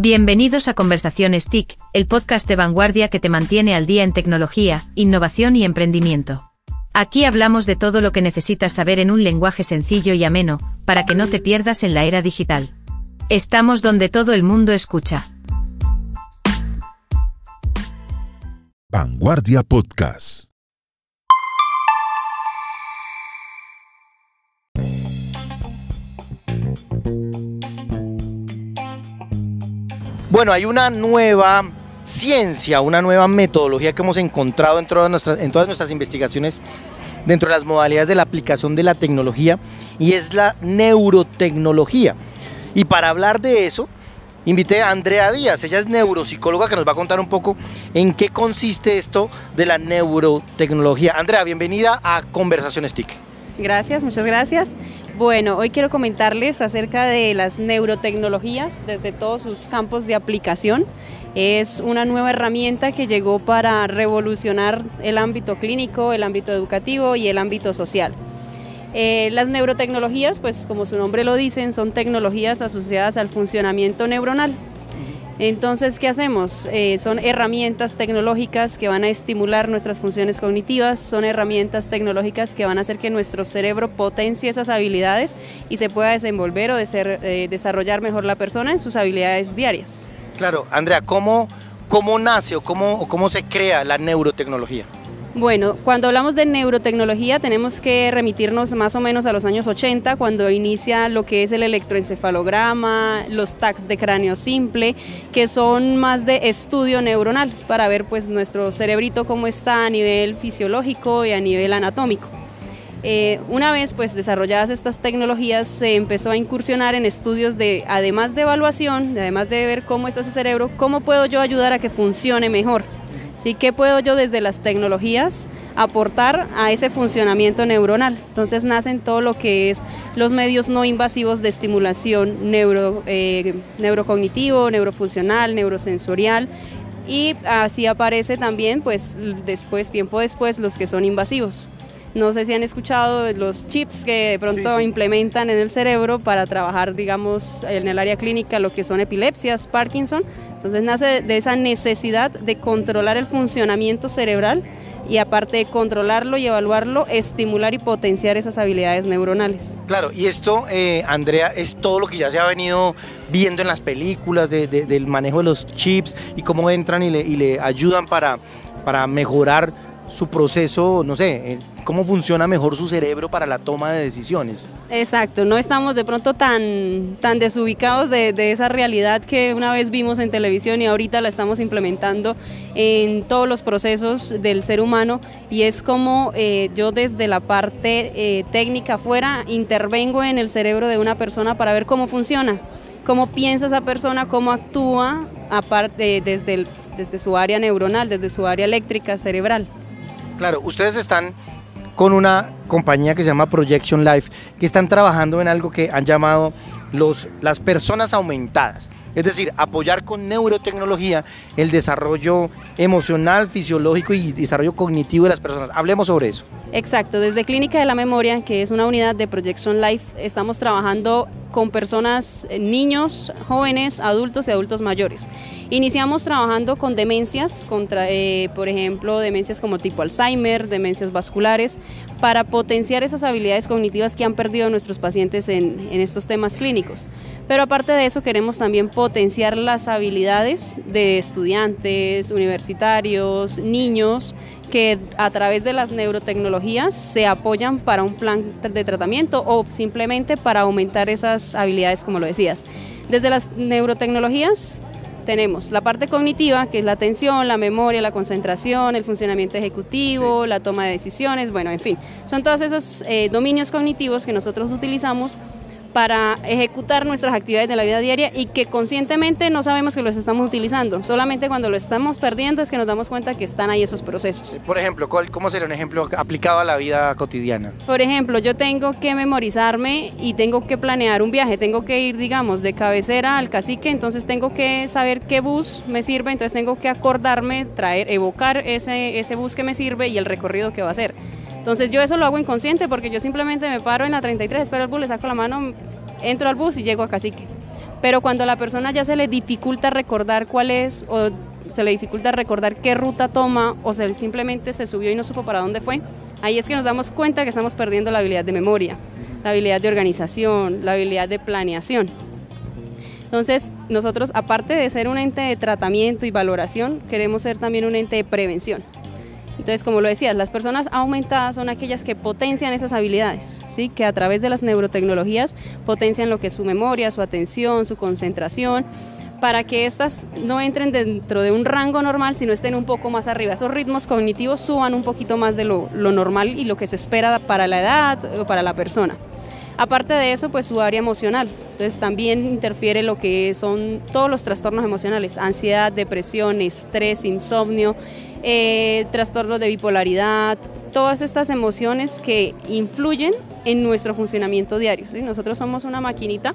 Bienvenidos a Conversaciones TIC, el podcast de vanguardia que te mantiene al día en tecnología, innovación y emprendimiento. Aquí hablamos de todo lo que necesitas saber en un lenguaje sencillo y ameno, para que no te pierdas en la era digital. Estamos donde todo el mundo escucha. Vanguardia Podcast. Bueno, hay una nueva ciencia, una nueva metodología que hemos encontrado en todas nuestras, investigaciones dentro de las modalidades de la aplicación de la tecnología y es la neurotecnología. Y para hablar de eso, invité a Andrea Díaz, ella es neuropsicóloga que nos va a contar un poco en qué consiste esto de la neurotecnología. Andrea, bienvenida a Conversaciones TIC. Gracias, muchas gracias. Bueno, hoy quiero comentarles acerca de las neurotecnologías desde todos sus campos de aplicación. Es una nueva herramienta que llegó para revolucionar el ámbito clínico, el ámbito educativo y el ámbito social. Eh, las neurotecnologías, pues como su nombre lo dicen, son tecnologías asociadas al funcionamiento neuronal. Entonces, ¿qué hacemos? Eh, son herramientas tecnológicas que van a estimular nuestras funciones cognitivas, son herramientas tecnológicas que van a hacer que nuestro cerebro potencie esas habilidades y se pueda desenvolver o eh, desarrollar mejor la persona en sus habilidades diarias. Claro, Andrea, ¿cómo, nace o cómo se crea la neurotecnología? Bueno, cuando hablamos de neurotecnología tenemos que remitirnos más o menos a los años 80, cuando inicia lo que es el electroencefalograma, los TAC de cráneo simple, que son más de estudio neuronal, para ver pues nuestro cerebrito cómo está a nivel fisiológico y a nivel anatómico. Eh, una vez pues desarrolladas estas tecnologías se empezó a incursionar en estudios de, además de evaluación, además de ver cómo está ese cerebro, cómo puedo yo ayudar a que funcione mejor. ¿Sí? ¿Qué puedo yo desde las tecnologías aportar a ese funcionamiento neuronal? Entonces nacen todo lo que es los medios no invasivos de estimulación eh, neurocognitivo, neurofuncional, neurosensorial y así aparece también pues después, tiempo después, los que son invasivos. No sé si han escuchado los chips que de pronto implementan en el cerebro para trabajar, digamos, en el área clínica lo que son epilepsias, Parkinson. Entonces nace de esa necesidad de controlar el funcionamiento cerebral y aparte de controlarlo y evaluarlo, estimular y potenciar esas habilidades neuronales. Claro, y esto, eh, Andrea, es todo lo que ya se ha venido viendo en las películas del manejo de los chips y cómo entran y le, y le ayudan para, para mejorar su proceso, no sé, cómo funciona mejor su cerebro para la toma de decisiones. Exacto, no estamos de pronto tan, tan desubicados de, esa realidad que una vez vimos en televisión y ahorita la estamos implementando en todos los procesos del ser humano y es como eh, yo desde la parte eh, técnica afuera intervengo en el cerebro de una persona para ver cómo funciona, cómo piensa esa persona, cómo actúa aparte desde, desde su área neuronal, desde su área eléctrica cerebral. Claro, ustedes están con una compañía que se llama Projection Life, que están trabajando en algo que han llamado los, las personas aumentadas. Es decir, apoyar con neurotecnología el desarrollo emocional, fisiológico y desarrollo cognitivo de las personas. Hablemos sobre eso. Exacto, desde Clínica de la Memoria, que es una unidad de Projection Life, estamos trabajando con personas, eh, niños, jóvenes, adultos y adultos mayores. Iniciamos trabajando con demencias, contra, eh, por ejemplo, demencias como tipo Alzheimer, demencias vasculares, para potenciar esas habilidades cognitivas que han perdido nuestros pacientes en, en estos temas clínicos. Pero aparte de eso queremos también potenciar las habilidades de estudiantes, universitarios, niños, que a través de las neurotecnologías se apoyan para un plan de tratamiento o simplemente para aumentar esas habilidades, como lo decías. Desde las neurotecnologías tenemos la parte cognitiva, que es la atención, la memoria, la concentración, el funcionamiento ejecutivo, la toma de decisiones, bueno, en fin, son todos esos eh, dominios cognitivos que nosotros utilizamos para ejecutar nuestras actividades de la vida diaria y que conscientemente no sabemos que los estamos utilizando. Solamente cuando lo estamos perdiendo es que nos damos cuenta que están ahí esos procesos. Por ejemplo, ¿cómo sería un ejemplo aplicado a la vida cotidiana? Por ejemplo, yo tengo que memorizarme y tengo que planear un viaje. Tengo que ir, digamos, de cabecera al cacique, entonces tengo que saber qué bus me sirve, entonces tengo que acordarme, traer, evocar ese, ese bus que me sirve y el recorrido que va a hacer. Entonces yo eso lo hago inconsciente porque yo simplemente me paro en la 33, espero el bus, le saco la mano, entro al bus y llego a Cacique. Pero cuando a la persona ya se le dificulta recordar cuál es o se le dificulta recordar qué ruta toma o se simplemente se subió y no supo para dónde fue, ahí es que nos damos cuenta que estamos perdiendo la habilidad de memoria, la habilidad de organización, la habilidad de planeación. Entonces, nosotros, aparte de ser un ente de tratamiento y valoración, queremos ser también un ente de prevención. Entonces, como lo decías, las personas aumentadas son aquellas que potencian esas habilidades, ¿sí? que a través de las neurotecnologías potencian lo que es su memoria, su atención, su concentración, para que éstas no entren dentro de un rango normal, sino estén un poco más arriba. Esos ritmos cognitivos suban un poquito más de lo normal y lo que se espera para la edad o para la persona. Aparte de eso, pues su área emocional. Entonces también interfiere lo que son todos los trastornos emocionales, ansiedad, depresión, estrés, insomnio, eh, trastornos de bipolaridad, todas estas emociones que influyen en nuestro funcionamiento diario. Nosotros somos una maquinita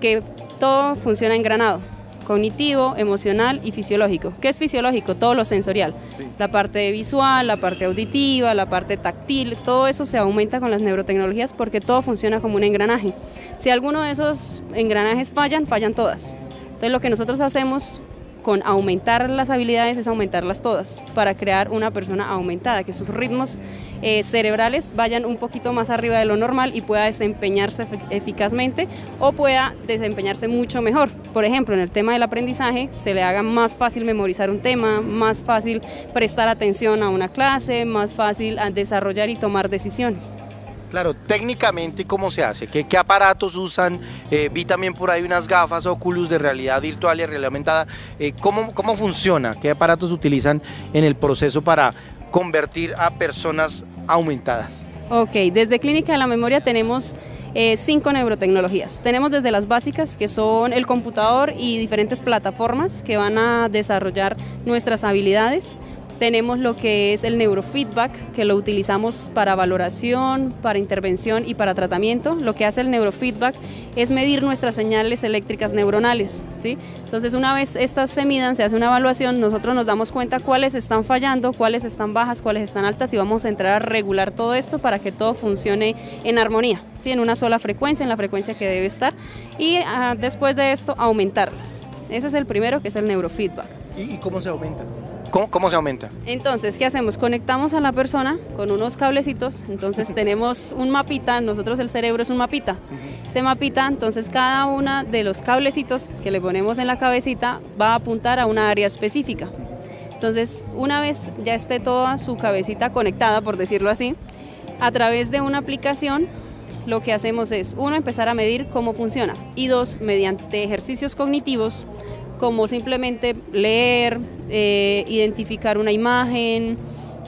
que todo funciona engranado cognitivo, emocional y fisiológico. ¿Qué es fisiológico? Todo lo sensorial. La parte visual, la parte auditiva, la parte táctil, todo eso se aumenta con las neurotecnologías porque todo funciona como un engranaje. Si alguno de esos engranajes fallan, fallan todas. Entonces lo que nosotros hacemos con aumentar las habilidades es aumentarlas todas para crear una persona aumentada, que sus ritmos eh, cerebrales vayan un poquito más arriba de lo normal y pueda desempeñarse eficazmente o pueda desempeñarse mucho mejor. Por ejemplo, en el tema del aprendizaje se le haga más fácil memorizar un tema, más fácil prestar atención a una clase, más fácil desarrollar y tomar decisiones. Claro, técnicamente, ¿cómo se hace? ¿Qué, aparatos usan? Eh, vi también por ahí unas gafas Oculus de realidad virtual y realidad aumentada. Eh, ¿cómo, ¿Cómo funciona? ¿Qué aparatos utilizan en el proceso para convertir a personas aumentadas? Ok, desde Clínica de la Memoria tenemos eh, cinco neurotecnologías. Tenemos desde las básicas, que son el computador y diferentes plataformas que van a desarrollar nuestras habilidades. Tenemos lo que es el neurofeedback, que lo utilizamos para valoración, para intervención y para tratamiento. Lo que hace el neurofeedback es medir nuestras señales eléctricas neuronales. ¿sí? Entonces, una vez estas se midan, se hace una evaluación, nosotros nos damos cuenta cuáles están fallando, cuáles están bajas, cuáles están altas y vamos a entrar a regular todo esto para que todo funcione en armonía, ¿sí? en una sola frecuencia, en la frecuencia que debe estar y ah, después de esto aumentarlas. Ese es el primero, que es el neurofeedback. ¿Y cómo se aumenta? ¿Cómo, se aumenta? Entonces, ¿qué hacemos? Conectamos a la persona con unos cablecitos, entonces tenemos un mapita, nosotros el cerebro es un mapita. Ese mapita, entonces cada uno de los cablecitos que le ponemos en la cabecita va a apuntar a una área específica. Entonces, una vez ya esté toda su cabecita conectada, por decirlo así, a través de una aplicación lo que hacemos es, uno, empezar a medir cómo funciona y dos, mediante ejercicios cognitivos, como simplemente leer, eh, identificar una imagen,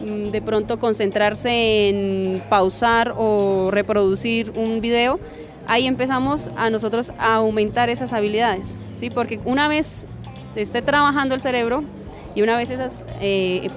mm, de pronto concentrarse en pausar o reproducir un video, ahí empezamos a nosotros a aumentar esas habilidades, ¿sí? porque una vez esté trabajando el cerebro y una vez esas eh,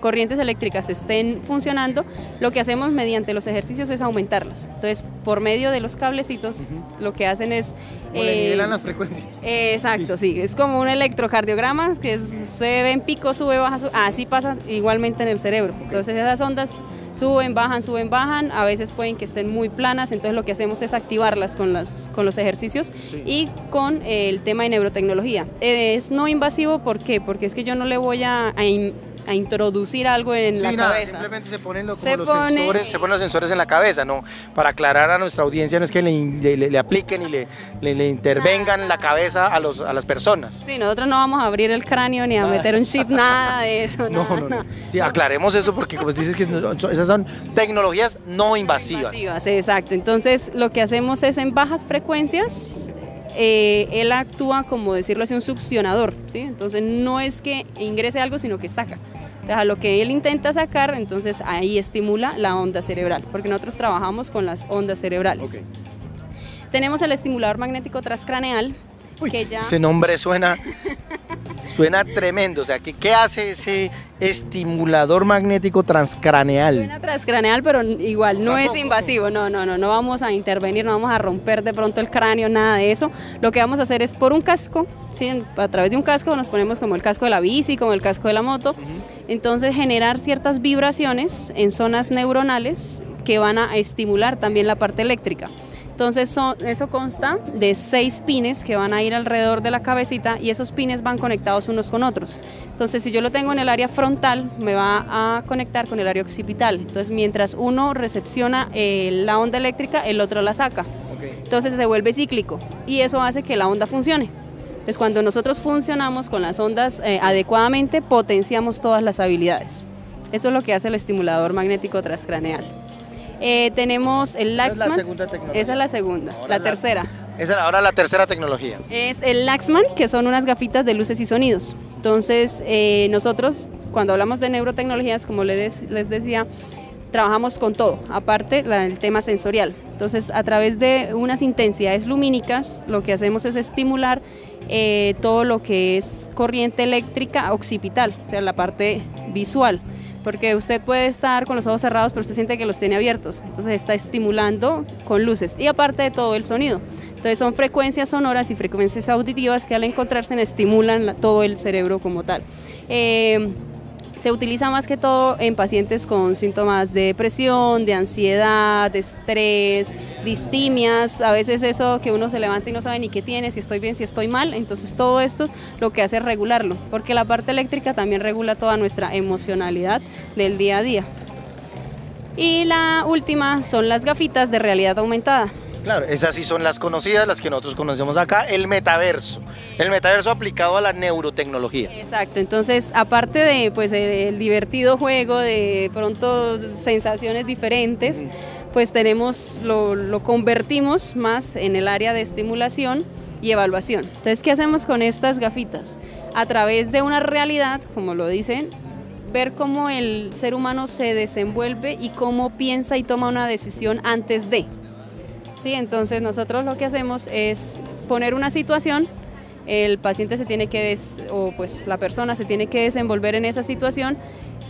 corrientes eléctricas estén funcionando, lo que hacemos mediante los ejercicios es aumentarlas. Entonces, por medio de los cablecitos, lo que hacen es... Eh, las frecuencias. exacto, sí. Es como un electrocardiograma que se ve en pico, sube, baja, sube. Así pasa igualmente en el cerebro. Entonces, esas ondas suben, bajan, suben, bajan. A veces pueden que estén muy planas, entonces lo que hacemos es activarlas con, las, con los ejercicios y con el tema de neurotecnología. Es no invasivo, ¿por qué? Porque es que yo no le voy a, a a introducir algo en la cabeza. Simplemente se ponen, los sensores, se ponen los sensores en la cabeza, ¿no? Para aclarar a nuestra audiencia no es que le, apliquen y le, le, intervengan la cabeza a, los, a las personas. Sí, nosotros no vamos a abrir el cráneo ni a meter un chip, nada de eso. No, no, no. Sí, aclaremos eso porque como dices que esas son tecnologías no invasivas. invasivas, exacto. Entonces lo que hacemos es en bajas frecuencias eh, él actúa como decirlo así un succionador, ¿sí? Entonces no es que ingrese algo, sino que saca. Entonces, a lo que él intenta sacar, entonces ahí estimula la onda cerebral, porque nosotros trabajamos con las ondas cerebrales. Tenemos el estimulador magnético transcraneal, que ya... Ese nombre suena Suena tremendo, o sea, ¿qué, ¿qué hace ese estimulador magnético transcraneal? Suena transcraneal, pero igual no es invasivo, no, no, no, no vamos a intervenir, no vamos a romper de pronto el cráneo, nada de eso. Lo que vamos a hacer es por un casco, ¿sí? a través de un casco nos ponemos como el casco de la bici, como el casco de la moto, entonces generar ciertas vibraciones en zonas neuronales que van a estimular también la parte eléctrica. Entonces eso consta de seis pines que van a ir alrededor de la cabecita y esos pines van conectados unos con otros. Entonces si yo lo tengo en el área frontal, me va a conectar con el área occipital. Entonces mientras uno recepciona eh, la onda eléctrica, el otro la saca. Entonces se vuelve cíclico y eso hace que la onda funcione. Entonces cuando nosotros funcionamos con las ondas eh, adecuadamente, potenciamos todas las habilidades. Eso es lo que hace el estimulador magnético transcraneal. Eh, tenemos el Laxman. Esa es la segunda tecnología. Esa es la segunda. la, tercera. Esa es ahora la tercera tecnología. Es el Laxman, que son unas gafitas de luces y sonidos. Entonces, eh, nosotros, cuando hablamos de neurotecnologías, como les, les decía, trabajamos con todo, aparte el tema sensorial. Entonces, a través de unas intensidades lumínicas, lo que hacemos es estimular eh, todo lo que es corriente eléctrica occipital, o sea, la parte visual porque usted puede estar con los ojos cerrados, pero usted siente que los tiene abiertos, entonces está estimulando con luces y aparte de todo el sonido. Entonces son frecuencias sonoras y frecuencias auditivas que al encontrarse estimulan todo el cerebro como tal. Eh, se utiliza más que todo en pacientes con síntomas de depresión, de ansiedad, de estrés, distimias, a veces eso que uno se levanta y no sabe ni qué tiene, si estoy bien, si estoy mal, entonces todo esto lo que hace es regularlo, porque la parte eléctrica también regula toda nuestra emocionalidad del día a día. Y la última son las gafitas de realidad aumentada. Claro, esas sí son las conocidas, las que nosotros conocemos acá, el metaverso. El metaverso aplicado a la neurotecnología. Exacto, entonces aparte de pues el, divertido juego, de pronto sensaciones diferentes, pues tenemos, lo, lo convertimos más en el área de estimulación y evaluación. Entonces, ¿qué hacemos con estas gafitas? A través de una realidad, como lo dicen, ver cómo el ser humano se desenvuelve y cómo piensa y toma una decisión antes de. ¿Sí? Entonces nosotros lo que hacemos es poner una situación, el paciente se tiene que, o pues la persona se tiene que desenvolver en esa situación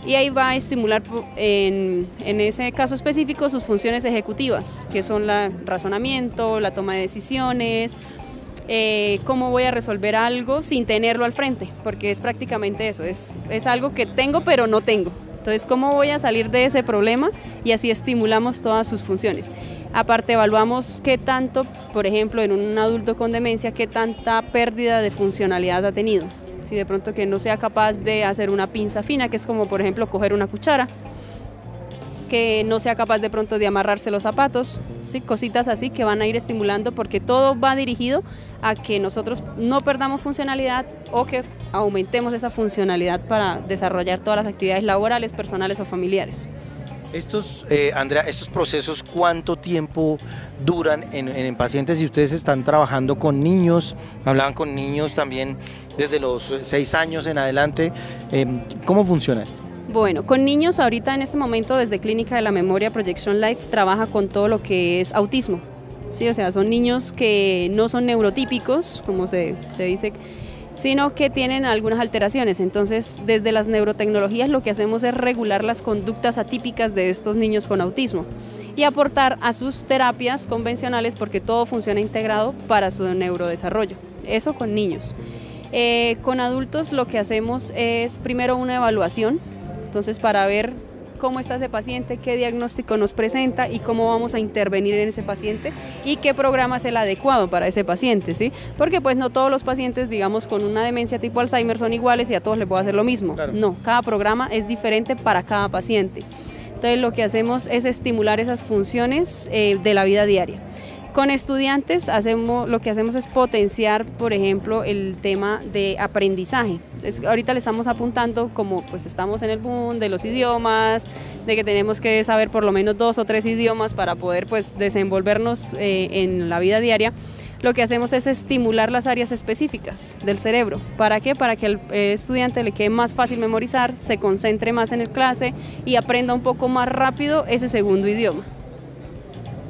y ahí va a estimular en, en, ese caso específico sus funciones ejecutivas, que son el razonamiento, la toma de decisiones, eh, cómo voy a resolver algo sin tenerlo al frente, porque es prácticamente eso, es, es algo que tengo pero no tengo. Entonces, ¿cómo voy a salir de ese problema? Y así estimulamos todas sus funciones. Aparte, evaluamos qué tanto, por ejemplo, en un adulto con demencia, qué tanta pérdida de funcionalidad ha tenido. Si de pronto que no sea capaz de hacer una pinza fina, que es como, por ejemplo, coger una cuchara, que no sea capaz de pronto de amarrarse los zapatos, ¿sí? cositas así que van a ir estimulando porque todo va dirigido a que nosotros no perdamos funcionalidad o que aumentemos esa funcionalidad para desarrollar todas las actividades laborales, personales o familiares. Estos, eh, Andrea, estos procesos, ¿cuánto tiempo duran en, pacientes? Si ustedes están trabajando con niños, hablaban con niños también desde los seis años en adelante, eh, ¿cómo funciona esto? Bueno, con niños ahorita en este momento desde Clínica de la Memoria Projection Life trabaja con todo lo que es autismo. Sí, o sea, son niños que no son neurotípicos, como se, se dice, sino que tienen algunas alteraciones. Entonces, desde las neurotecnologías lo que hacemos es regular las conductas atípicas de estos niños con autismo y aportar a sus terapias convencionales porque todo funciona integrado para su neurodesarrollo. Eso con niños. Eh, con adultos lo que hacemos es primero una evaluación entonces, para ver cómo está ese paciente, qué diagnóstico nos presenta y cómo vamos a intervenir en ese paciente y qué programa es el adecuado para ese paciente, ¿sí? Porque pues no todos los pacientes, digamos, con una demencia tipo Alzheimer son iguales y a todos les puedo hacer lo mismo. No, cada programa es diferente para cada paciente. Entonces lo que hacemos es estimular esas funciones eh, de la vida diaria. Con estudiantes hacemos, lo que hacemos es potenciar, por ejemplo, el tema de aprendizaje. ahorita le estamos apuntando, como pues estamos en el boom de los idiomas, de que tenemos que saber por lo menos dos o tres idiomas para poder pues desenvolvernos eh, en la vida diaria lo que hacemos es estimular las áreas específicas del cerebro. ¿Para qué? Para que al estudiante le quede más fácil memorizar, se concentre más en el clase y aprenda un poco más rápido ese segundo idioma.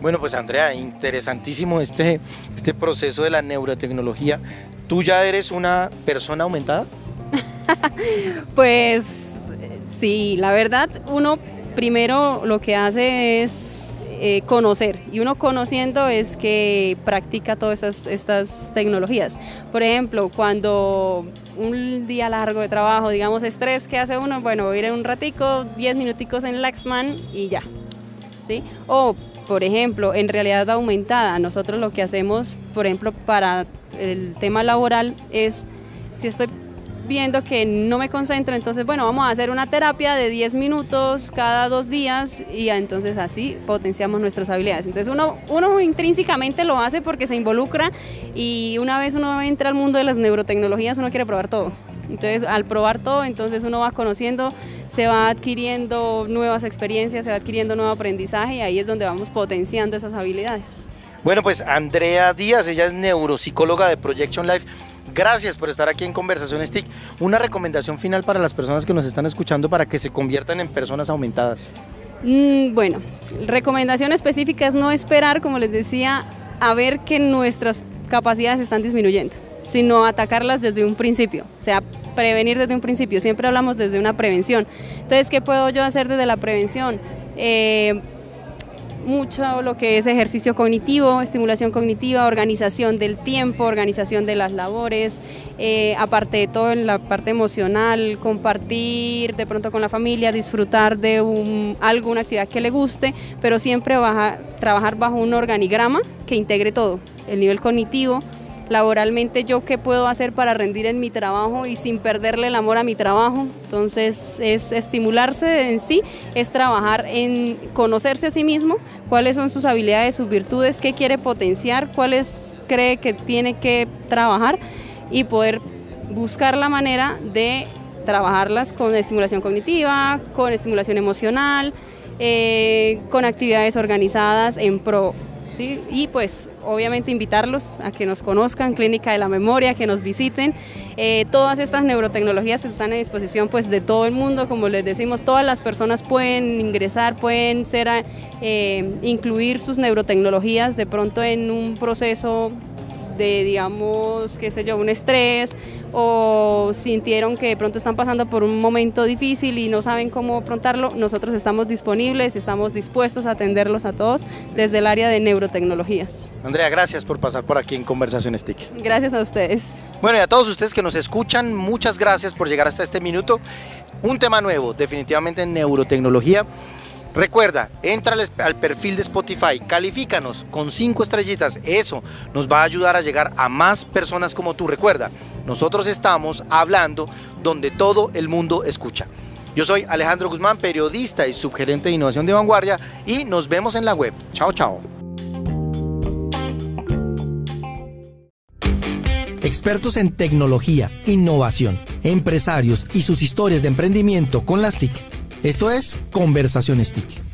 Bueno, pues Andrea, interesantísimo este, este proceso de la neurotecnología. ¿Tú ya eres una persona aumentada? pues sí, la verdad, uno primero lo que hace es eh, conocer y uno conociendo es que practica todas estas, estas tecnologías. Por ejemplo, cuando un día largo de trabajo, digamos estrés, ¿qué hace uno? Bueno, ir en un ratico, 10 minuticos en Laxman y ya. ¿Sí? O por ejemplo, en realidad aumentada, nosotros lo que hacemos, por ejemplo, para el tema laboral es, si estoy viendo que no me concentro, entonces, bueno, vamos a hacer una terapia de 10 minutos cada dos días y entonces así potenciamos nuestras habilidades. Entonces uno, uno intrínsecamente lo hace porque se involucra y una vez uno entra al mundo de las neurotecnologías, uno quiere probar todo. Entonces, al probar todo, entonces uno va conociendo, se va adquiriendo nuevas experiencias, se va adquiriendo nuevo aprendizaje y ahí es donde vamos potenciando esas habilidades. Bueno, pues Andrea Díaz, ella es neuropsicóloga de Projection Life. Gracias por estar aquí en Conversaciones TIC. Una recomendación final para las personas que nos están escuchando para que se conviertan en personas aumentadas. Mm, bueno, recomendación específica es no esperar, como les decía, a ver que nuestras capacidades están disminuyendo, sino atacarlas desde un principio, o sea, prevenir desde un principio. Siempre hablamos desde una prevención. Entonces, ¿qué puedo yo hacer desde la prevención? Eh, mucho lo que es ejercicio cognitivo, estimulación cognitiva, organización del tiempo, organización de las labores, eh, aparte de todo en la parte emocional, compartir de pronto con la familia, disfrutar de un, alguna actividad que le guste, pero siempre trabajar bajo un organigrama que integre todo, el nivel cognitivo, laboralmente yo qué puedo hacer para rendir en mi trabajo y sin perderle el amor a mi trabajo. Entonces es estimularse en sí, es trabajar en conocerse a sí mismo, cuáles son sus habilidades, sus virtudes, qué quiere potenciar, cuáles cree que tiene que trabajar y poder buscar la manera de trabajarlas con estimulación cognitiva, con estimulación emocional, eh, con actividades organizadas en pro y pues obviamente invitarlos a que nos conozcan, Clínica de la Memoria, que nos visiten. Eh, todas estas neurotecnologías están a disposición pues de todo el mundo, como les decimos, todas las personas pueden ingresar, pueden ser eh, incluir sus neurotecnologías de pronto en un proceso de, digamos, qué sé yo, un estrés o sintieron que de pronto están pasando por un momento difícil y no saben cómo afrontarlo, nosotros estamos disponibles, estamos dispuestos a atenderlos a todos desde el área de neurotecnologías. Andrea, gracias por pasar por aquí en Conversaciones TIC. Gracias a ustedes. Bueno, y a todos ustedes que nos escuchan, muchas gracias por llegar hasta este minuto. Un tema nuevo, definitivamente en neurotecnología. Recuerda, entra al perfil de Spotify, califícanos con cinco estrellitas. Eso nos va a ayudar a llegar a más personas como tú. Recuerda, nosotros estamos hablando donde todo el mundo escucha. Yo soy Alejandro Guzmán, periodista y subgerente de innovación de vanguardia y nos vemos en la web. Chao, chao. Expertos en tecnología, innovación, empresarios y sus historias de emprendimiento con las TIC esto es Conversaciones TIC.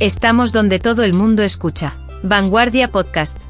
Estamos donde todo el mundo escucha. Vanguardia Podcast.